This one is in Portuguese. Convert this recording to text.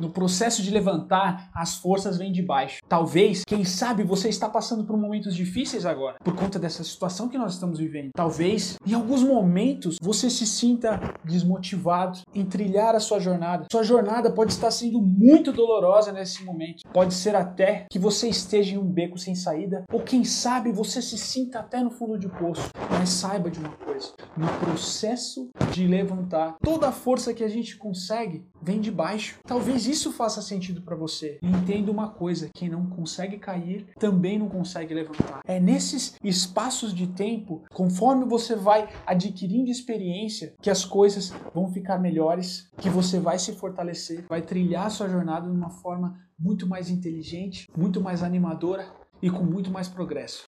No processo de levantar, as forças vêm de baixo. Talvez, quem sabe, você está passando por momentos difíceis agora, por conta dessa situação que nós estamos vivendo. Talvez, em alguns momentos, você se sinta desmotivado em trilhar a sua jornada. Sua jornada pode estar sendo muito dolorosa nesse momento. Pode ser até que você esteja em um beco sem saída, ou quem sabe você se sinta até no fundo de poço. Mas saiba de uma coisa: no processo de levantar, toda a força que a gente consegue vem de baixo. Talvez isso faça sentido para você. Entenda uma coisa: quem não consegue cair também não consegue levantar. É nesses espaços de tempo, conforme você vai adquirindo experiência, que as coisas vão ficar melhores, que você vai se fortalecer, vai trilhar sua jornada de uma forma muito mais inteligente, muito mais animadora e com muito mais progresso.